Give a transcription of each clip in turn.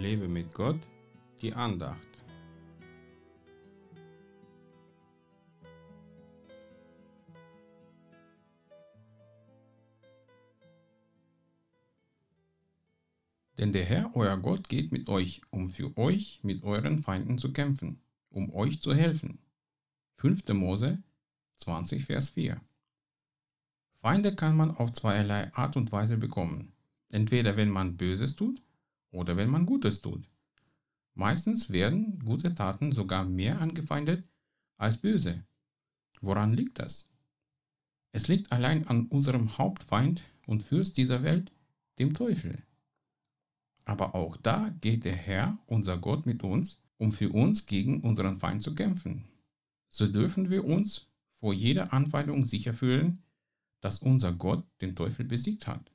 Lebe mit Gott, die Andacht. Denn der Herr, euer Gott, geht mit euch, um für euch mit euren Feinden zu kämpfen, um euch zu helfen. 5. Mose 20, Vers 4. Feinde kann man auf zweierlei Art und Weise bekommen. Entweder wenn man Böses tut oder wenn man Gutes tut. Meistens werden gute Taten sogar mehr angefeindet als böse. Woran liegt das? Es liegt allein an unserem Hauptfeind und Fürst dieser Welt, dem Teufel. Aber auch da geht der Herr, unser Gott, mit uns, um für uns gegen unseren Feind zu kämpfen. So dürfen wir uns vor jeder Anfeindung sicher fühlen, dass unser Gott den Teufel besiegt hat.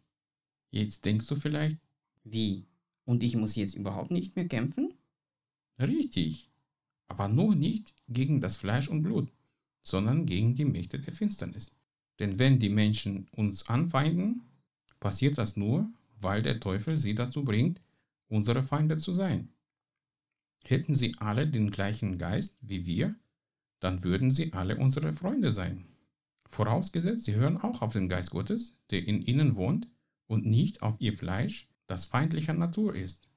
Jetzt denkst du vielleicht, Wie? Und ich muss jetzt überhaupt nicht mehr kämpfen? richtig, aber nur nicht gegen das Fleisch und Blut, sondern gegen die Mächte der Finsternis. Denn wenn die Menschen uns anfeinden, passiert das nur, weil der Teufel sie dazu bringt, unsere Feinde zu sein. Hätten sie alle den gleichen Geist wie wir, dann würden sie alle unsere Freunde sein. Vorausgesetzt, sie hören auch auf den Geist Gottes, der in ihnen wohnt, und nicht auf ihr Fleisch, das feindlicher Natur ist.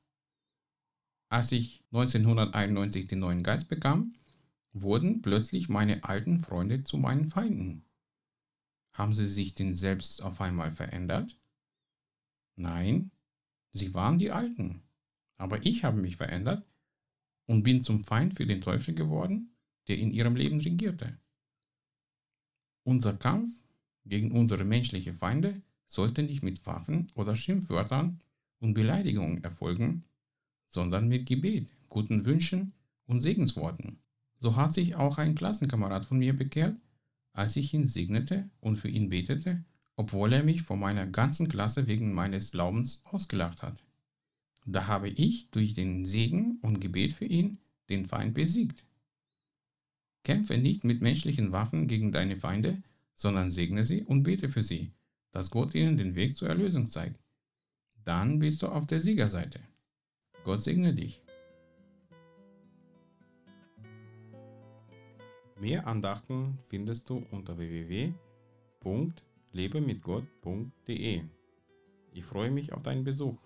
Als ich 1991 den neuen Geist bekam, wurden plötzlich meine alten Freunde zu meinen Feinden. Haben sie sich denn selbst auf einmal verändert? Nein, sie waren die Alten. Aber ich habe mich verändert und bin zum Feind für den Teufel geworden, der in ihrem Leben regierte. Unser Kampf gegen unsere menschlichen Feinde sollte nicht mit Waffen oder Schimpfwörtern und Beleidigungen erfolgen, sondern mit Gebet, guten Wünschen und Segensworten. So hat sich auch ein Klassenkamerad von mir bekehrt, als ich ihn segnete und für ihn betete, obwohl er mich vor meiner ganzen Klasse wegen meines Glaubens ausgelacht hat. Da habe ich durch den Segen und Gebet für ihn den Feind besiegt. Kämpfe nicht mit menschlichen Waffen gegen deine Feinde, sondern segne sie und bete für sie, dass Gott ihnen den Weg zur Erlösung zeigt. Dann bist du auf der Siegerseite. Gott segne dich. Mehr Andachten findest du unter www.lebemitgott.de. Ich freue mich auf deinen Besuch.